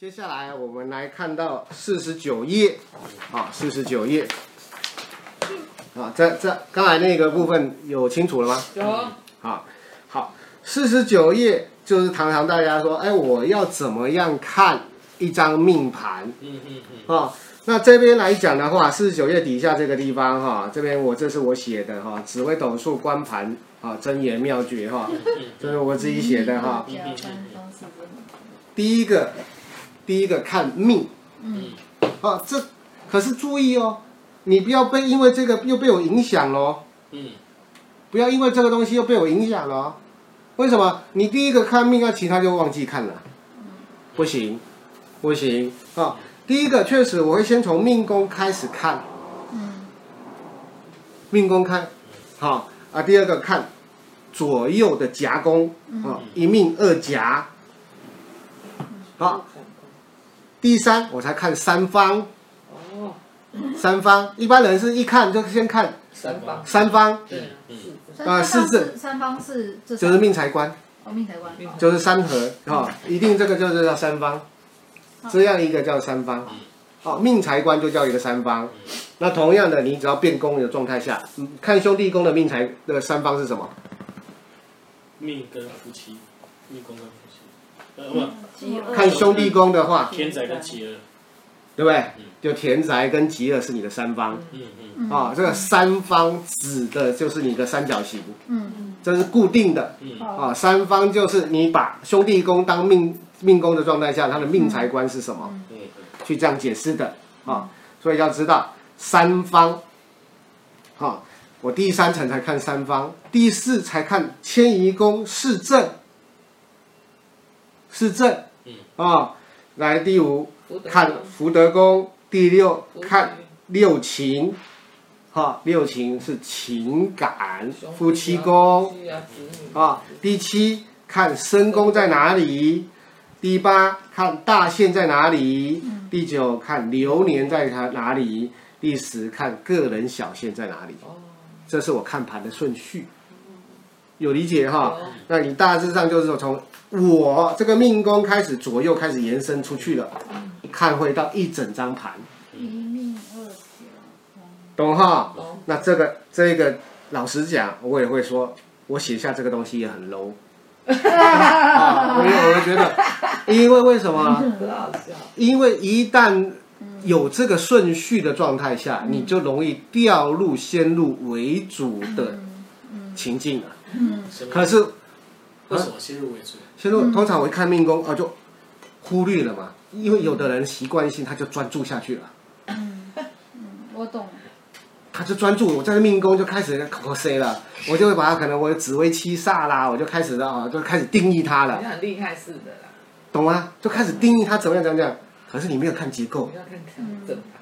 接下来我们来看到四十九页，啊，四十九页，啊，这这刚才那个部分有清楚了吗？有。好，好，四十九页就是常常大家说，哎，我要怎么样看一张命盘？嗯嗯嗯。啊，那这边来讲的话，四十九页底下这个地方哈，这边我这是我写的哈，紫微斗数观盘啊，真言妙诀哈，这是我自己写的哈。第一个。第一个看命，嗯，啊，这可是注意哦，你不要被因为这个又被我影响喽，嗯，不要因为这个东西又被我影响了，为什么？你第一个看命，那其他就忘记看了，不行，不行。啊！第一个确实我会先从命宫开始看，嗯，命宫看，好啊。第二个看左右的夹宫，啊，一命二夹，好。第三，我才看三方。哦，三方一般人是一看就先看三方。三方，对，啊，四字。三方是就是命财官。哦，命财官。就是三合，哈，一定这个就是叫三方，这样一个叫三方。好，命财官就叫一个三方。那同样的，你只要变宫的状态下，看兄弟宫的命财的三方是什么？命跟夫妻，命宫跟夫妻。看兄弟宫的话，田宅跟吉厄，对不对？就田宅跟吉厄是你的三方。嗯嗯。啊，这个三方指的就是你的三角形。嗯嗯。这是固定的。嗯。啊，三方就是你把兄弟宫当命命宫的状态下，它的命财官是什么？嗯。去这样解释的。啊，所以要知道三方。好，我第三层才看三方，第四才看迁移宫四正。是正，啊，来第五看福德宫，第六看六情，哈，六情是情感，夫妻宫，啊，第七看身宫在哪里，第八看大限在哪里，第九看流年在哪哪里，第十看个人小限在哪里，这是我看盘的顺序，有理解哈？那你大致上就是说从。我这个命宫开始左右开始延伸出去了，看会到一整张盘。一命二甲，懂哈？那这个这个老实讲，我也会说，我写下这个东西也很 low。啊，因为我觉得，因为为什么？因为一旦有这个顺序的状态下，你就容易掉入先入为主的情境了。可是。为什么先入为主？先入通常我一看命宫啊，就忽略了嘛，因为有的人习惯性他就专注下去了。嗯，我懂。他就专注，我在命宫就开始考 C 了，我就会把他可能我的紫薇七煞啦，我就开始啊，就开始定义他了。你很厉害似的啦。懂吗？就开始定义他怎么样怎么样，可是你没有看结构。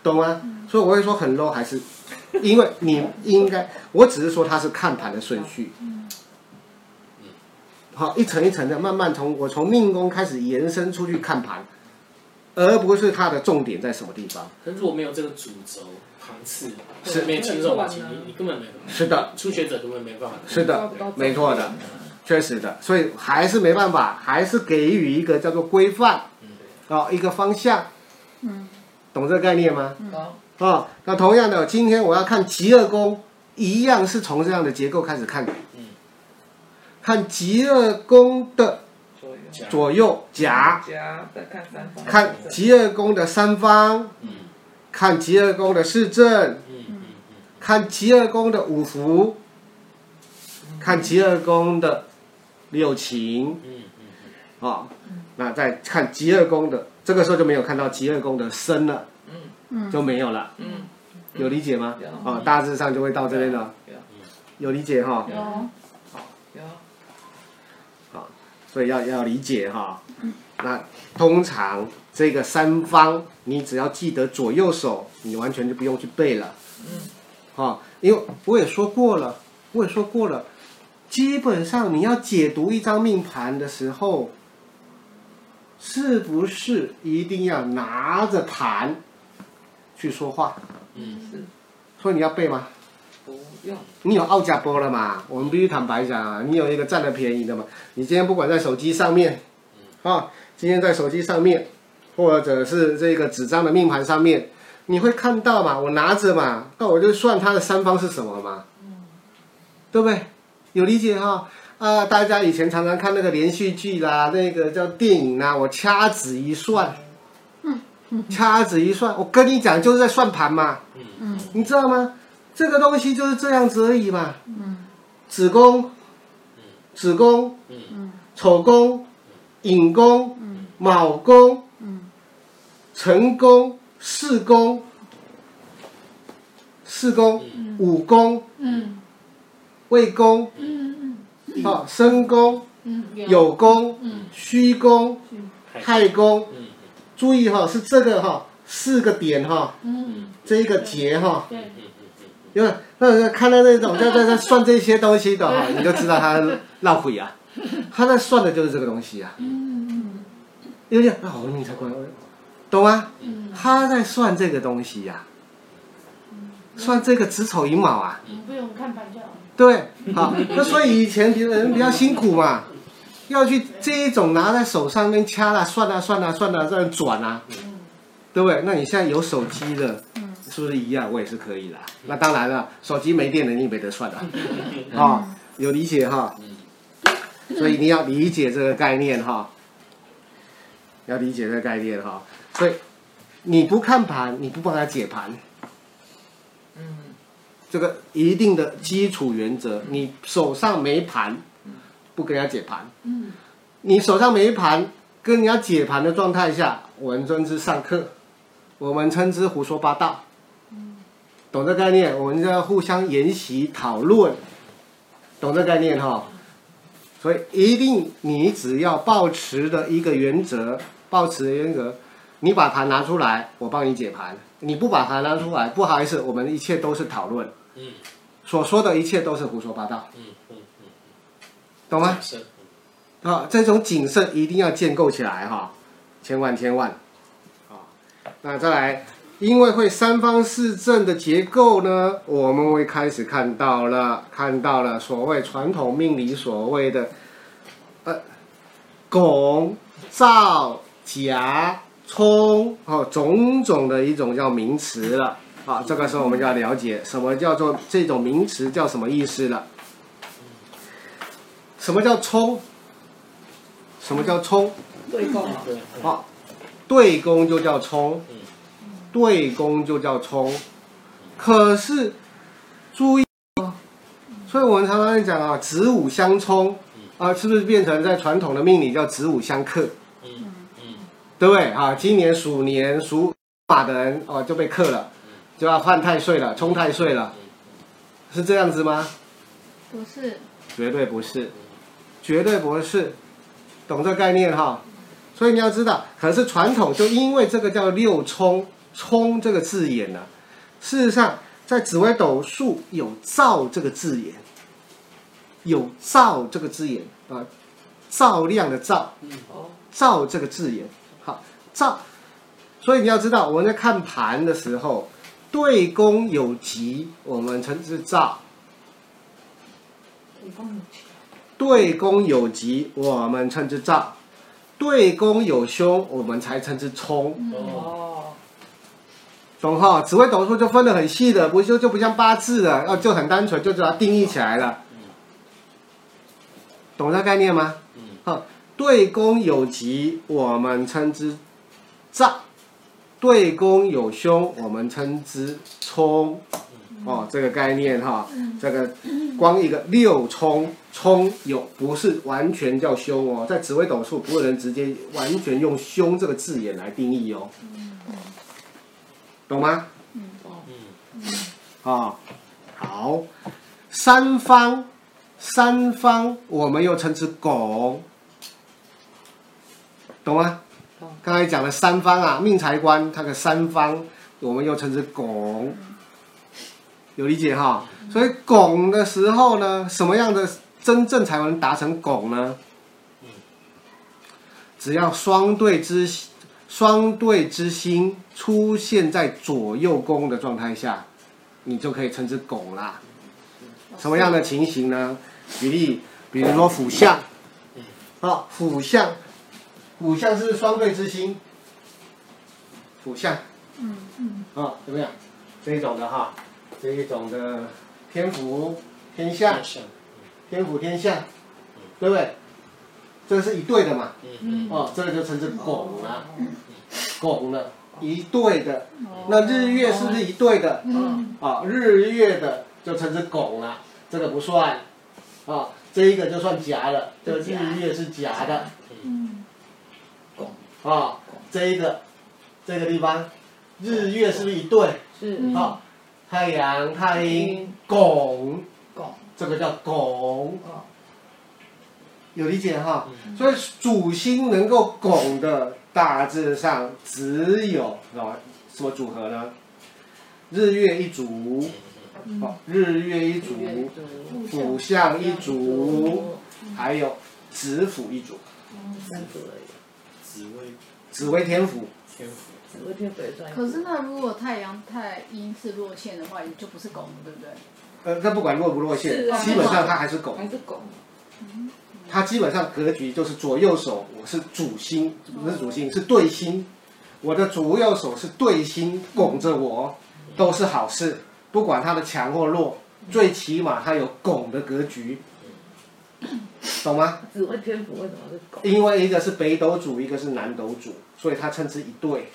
懂吗？所以我会说很 low，还是因为你应该，我只是说他是看盘的顺序。好，一层一层的，慢慢从我从命宫开始延伸出去看盘，而不是它的重点在什么地方。可是如果没有这个主轴盘次，是没有轻重缓急，你你根本没办法。是的，初学者根本没办法。是的，没错的，确实的，所以还是没办法，还是给予一个叫做规范，哦，一个方向。嗯，懂这个概念吗？懂。哦，那同样的，今天我要看疾厄宫，一样是从这样的结构开始看的。看极乐宫的左右。夹，看极乐宫的三方，看极乐宫的四正，看极乐宫的五福，看极乐宫的六情，啊，那再看极乐宫的，这个时候就没有看到极乐宫的身了，就没有了，有理解吗？啊，大致上就会到这边了，有。理解哈？所以要要理解哈，那通常这个三方，你只要记得左右手，你完全就不用去背了。嗯，啊，因为我也说过了，我也说过了，基本上你要解读一张命盘的时候，是不是一定要拿着盘去说话？嗯，是。所以你要背吗？你有奥加波了嘛？我们必须坦白讲啊，你有一个占了便宜的嘛？你今天不管在手机上面，啊，今天在手机上面，或者是这个纸张的命盘上面，你会看到嘛？我拿着嘛，那我就算它的三方是什么嘛？对不对？有理解哈？啊，大家以前常常看那个连续剧啦，那个叫电影啦，我掐指一算，掐指一算，我跟你讲就是在算盘嘛，你知道吗？这个东西就是这样子而已嘛，子宫，子宫，丑宫，寅宫，卯宫。辰宫、巳宫、巳宫、午宫、未宫、好申宫、酉宫、戌宫、亥宫，注意哈，是这个哈四个点哈，这一个节哈，因为那看到那种在在在算这些东西的哈，你就知道他闹鬼啊，他在算的就是这个东西啊，有点啊，我命才怪。懂吗？他在算这个东西呀、啊，算这个子丑寅卯啊。不用看盘就好。对，好，那所以以前别人比较辛苦嘛，要去这一种拿在手上面掐啦、算啊、算啊、算啊，这样转啊，对不对？那你现在有手机的，是不是一样？我也是可以的。那当然了，手机没电了，你没得算了。啊，有理解哈？所以你要理解这个概念哈，要理解这个概念哈。所以，你不看盘，你不帮他解盘，嗯，这个一定的基础原则，你手上没盘，不跟人家解盘，嗯，你手上没盘，跟人家解盘的状态下，我们称之上课，我们称之胡说八道，嗯，懂这概念？我们就要互相研习讨论，懂这概念哈？所以一定，你只要抱持的一个原则，抱持的原则。你把盘拿出来，我帮你解盘。你不把盘拿出来，不好意思，我们一切都是讨论。嗯，所说的一切都是胡说八道。嗯嗯嗯，懂吗？啊，这种谨慎一定要建构起来哈，千万千万。啊，那再来，因为会三方四正的结构呢，我们会开始看到了，看到了所谓传统命理所谓的，呃，拱、照、夹。冲哦，种种的一种叫名词了啊，这个时候我们就要了解什么叫做这种名词叫什么意思了。什么叫冲？什么叫冲？对宫。好，对宫就叫冲，对宫就叫冲。可是注意哦，所以我们常常讲啊，子午相冲啊，是不是变成在传统的命理叫子午相克？对不对啊？今年鼠年属马的人哦就被克了，就要犯太岁了，冲太岁了，是这样子吗？不是，绝对不是，绝对不是，懂这概念哈？所以你要知道，可是传统就因为这个叫六冲，冲这个字眼呢，事实上在紫微斗数有照这个字眼，有照这个字眼啊，照亮的照，照这个字眼。好照，所以你要知道，我们在看盘的时候，对宫有吉，我们称之照；对宫有吉，我们称之照；对宫有凶，我们才称之冲。哦，懂哈？紫微斗数就分得很细的，不就就不像八字了，要就很单纯，就把它定义起来了。懂这概念吗？好，对宫有吉，我们称之。炸，对宫有凶，我们称之冲，哦，这个概念哈，这个光一个六冲冲有不是完全叫凶哦，在紫微斗数不能直接完全用凶这个字眼来定义哦，懂吗？嗯哦，好，三方三方我们又称之拱，懂吗？刚才讲了三方啊，命财官它的三方，我们又称之拱，有理解哈？所以拱的时候呢，什么样的真正才能达成拱呢？只要双对之双对之星出现在左右宫的状态下，你就可以称之拱啦。什么样的情形呢？举例，比如说辅相，啊，辅相。辅相是双对之星，辅相，嗯嗯，啊，怎么样？这一种的哈，这一种的天府天下，天府天下，对不对？这个是一对的嘛，嗯。哦，这个就称之拱了，拱了，一对的。那日月是不是一对的？嗯，啊，日月的就称之拱了，这个不算，啊，这一个就算夹了，这个日月是夹的，嗯，啊，这一个，这个地方，日月是不是一对？是。啊，太阳太阴。拱，拱。这个叫拱，哦，有理解哈？所以主星能够拱的，大致上只有啊什么组合呢？日月一组，好，日月一组，辅相一组，还有子府一组，三组而已。紫薇紫薇天府。天府，紫微天府也算。可是那如果太阳太阴是落陷的话，也就不是拱了，对不对？呃，那不管落不落陷，啊基本上它还是拱。还是拱。它基本上格局就是左右手，我是主心，不是主心，是对心。我的左右手是对心拱着我，都是好事，不管它的强或弱，最起码它有拱的格局，懂吗？紫微天府为什么是拱？因为一个是北斗主，一个是南斗主，所以它称之一对。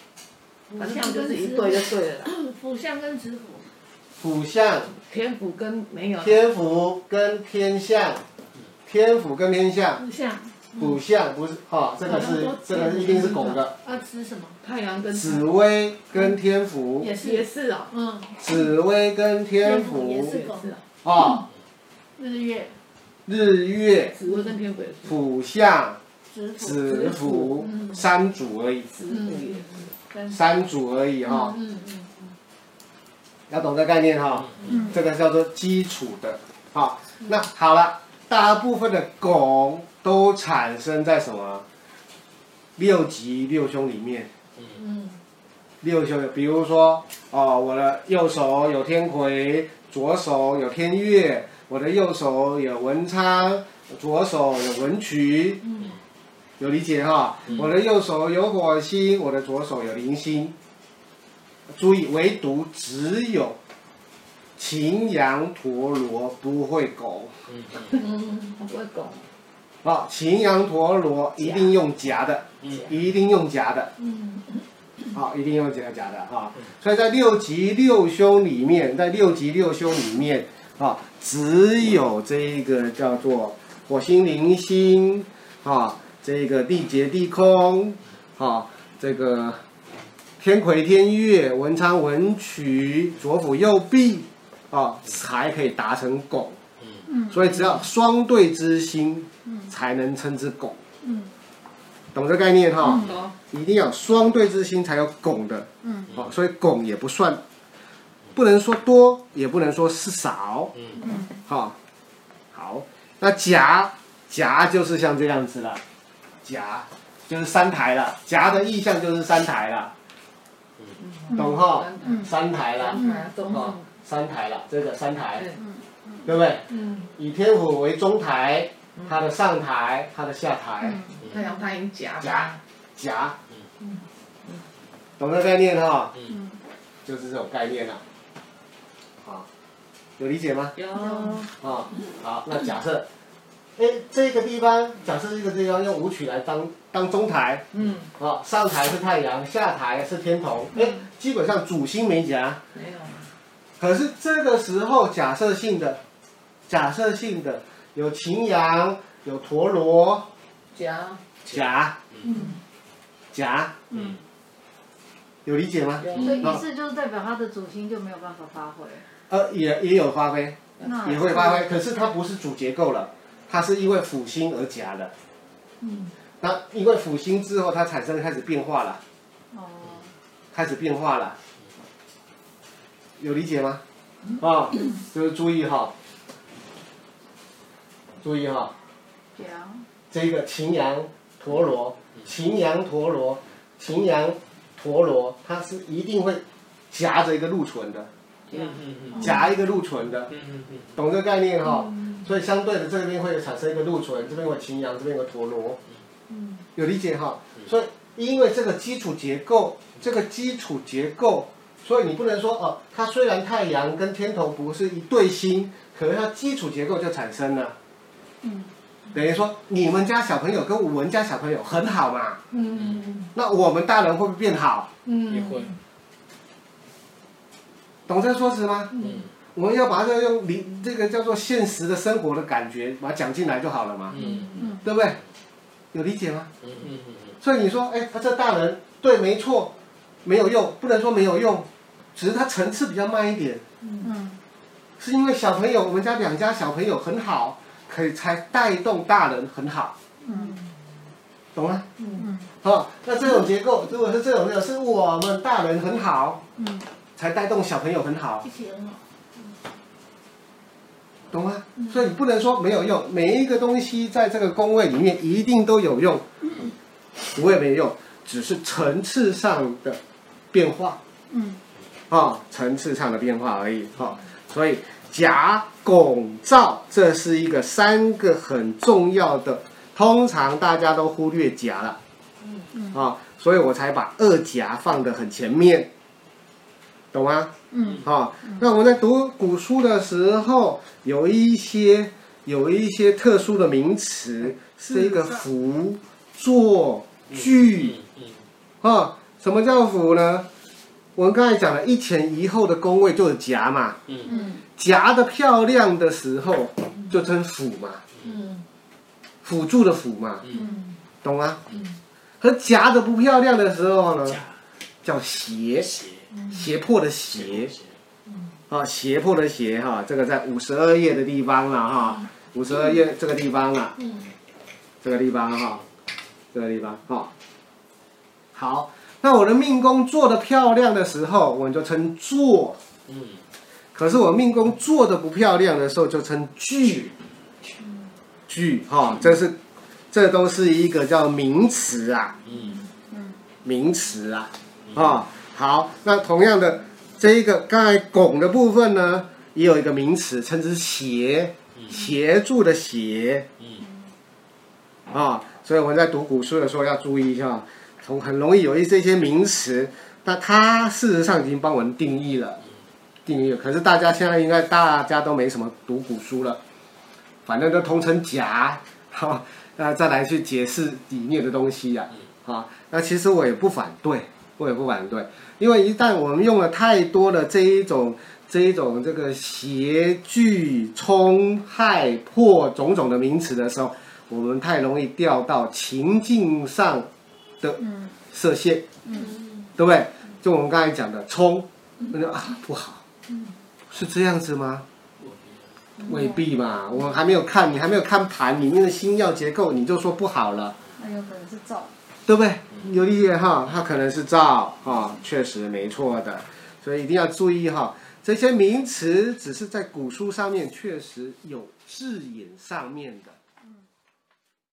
反正就是一对就对了啦。辅相跟子府，辅相天府跟没有。天府跟天相，天府跟天相，辅相辅相不是哈、这个是这个一定是拱的。啊，吃什么？太阳跟紫薇跟天府，也是。也是哦。嗯，紫薇跟天府。也是也是哦。啊，日月。日月。紫薇跟天府也是。辅相子府，子府三组而已，紫府也是。跟三组而已哈，嗯嗯要懂这概念哈，嗯。这个叫做基础的。好，那好了，大部分的拱都产生在什么？六级六凶里面。嗯六凶，比如说，哦，我的右手有天魁，左手有天月，我的右手有文昌，左手有文曲，嗯有理解哈？我的右手有火星，我的左手有零星。注意，唯独只有擎羊陀罗不会拱。嗯他不会拱。啊，擎羊陀罗一定用夹的，嗯一定用夹的。嗯好，一定用夹夹的哈。所以在六吉六凶里面，在六吉六凶里面啊，只有这一个叫做火星铃星啊，这个地劫地空啊，这个天魁天月文昌文曲左辅右弼啊，才可以达成拱。嗯，所以只要双对之心，才能称之拱。嗯。懂这概念哈？懂。一定要双对之心才有拱的。嗯。好，所以拱也不算，不能说多，也不能说是少。嗯。好，好，那夹夹就是像这样子了，夹就是三台了，夹的意象就是三台了，懂哈？嗯。三台了，嗯，懂哦。懂。，三台了，这个三台，对对不对？嗯。以天府为中台，它的上台，它的下台，太阳太阴夹。夹夹，懂这概念哈？嗯就是这种概念了。好，有理解吗？有。啊，好，那假设，哎，这个地方，假设这个地方用舞曲来当当中台，嗯。啊，上台是太阳，下台是天同，哎，基本上主星没夹，没有。可是这个时候假设性的，假设性的有擎羊，有陀螺，夹。夹嗯夹，嗯，有理解吗？有。所以意思就是代表它的主星就没有办法发挥。呃，也也有发挥，那也会发挥，可是它不是主结构了，它是因为辅星而夹的。嗯那因为辅星之后，它产生开始变化了，哦开始变化了，有理解吗？啊、就是注意哈，注意哈，这个擎羊陀罗，擎羊陀罗，擎羊陀罗，它是一定会夹着一个禄存的，夹一个禄存的，懂这个概念哈？所以相对的这边会产生一个禄存，这边有擎羊，这边有个陀螺，嗯。有理解哈？所以因为这个基础结构，这个基础结构，所以你不能说哦，它虽然太阳跟天同不是一对星，可是它基础结构就产生了。嗯。等于说，你们家小朋友跟我们家小朋友很好嘛。嗯。那我们大人会不会变好？嗯。也会。懂这个说辞吗？嗯。我们要把它用理这个叫做现实的生活的感觉，把它讲进来就好了嘛。嗯嗯。对不对？有理解吗？嗯嗯嗯。所以你说，哎，他这大人对，没错，没有用，不能说没有用，只是它层次比较慢一点。嗯。是因为小朋友，我们家两家小朋友很好，可以才带动大人很好。嗯。懂吗？嗯。好，那这种结构，如果是这种，是我们大人很好，嗯，才带动小朋友很好。一起很好。懂吗？所以你不能说没有用，每一个东西在这个宫位里面一定都有用，不会没用，只是层次上的变化，嗯，啊，层次上的变化而已，哈。所以甲拱照，这是一个三个很重要的，通常大家都忽略甲了，嗯，啊，所以我才把二甲放得很前面，懂吗？嗯，好，那我们在读古书的时候，有一些有一些特殊的名词，是一个辅、作、句，啊，什么叫辅呢？我们刚才讲了一前一后的宫位就是夹嘛，嗯，夹的漂亮的时候就称辅嘛，嗯，辅助的辅嘛，嗯，懂吗？嗯，和夹的不漂亮的时候呢，叫胁。胁迫的胁，啊，胁迫的胁哈，这个在五十二页的地方了哈，五十二页这个地方了，这个地方哈，这个地方哈，好，那我的命宫做的漂亮的时候，我们就称做，嗯，可是我命宫做的不漂亮的时候，就称聚。聚哈，这是，这都是一个叫名词啊，嗯，名词啊，啊。好，那同样的，这一个刚才拱的部分呢，也有一个名词，称之协，协助的协，啊，所以我们在读古书的时候要注意一下，从很容易有一这些名词，那它事实上已经帮我们定义了，定义了。可是大家现在应该大家都没什么读古书了，反正都通称甲，哈，那再来去解释里面的东西呀，啊，那其实我也不反对。我也不反对，因为一旦我们用了太多的这一种、这一种这个邪、惧、冲、害、破种种的名词的时候，我们太容易掉到情境上的射线，嗯，对不对？就我们刚才讲的冲，那就啊不好，是这样子吗？未必嘛，我还没有看，你还没有看盘里面的星曜结构，你就说不好了，那有可能是造。对不对？有理解哈，它可能是造哈，确实没错的，所以一定要注意哈。这些名词只是在古书上面确实有字眼上面的。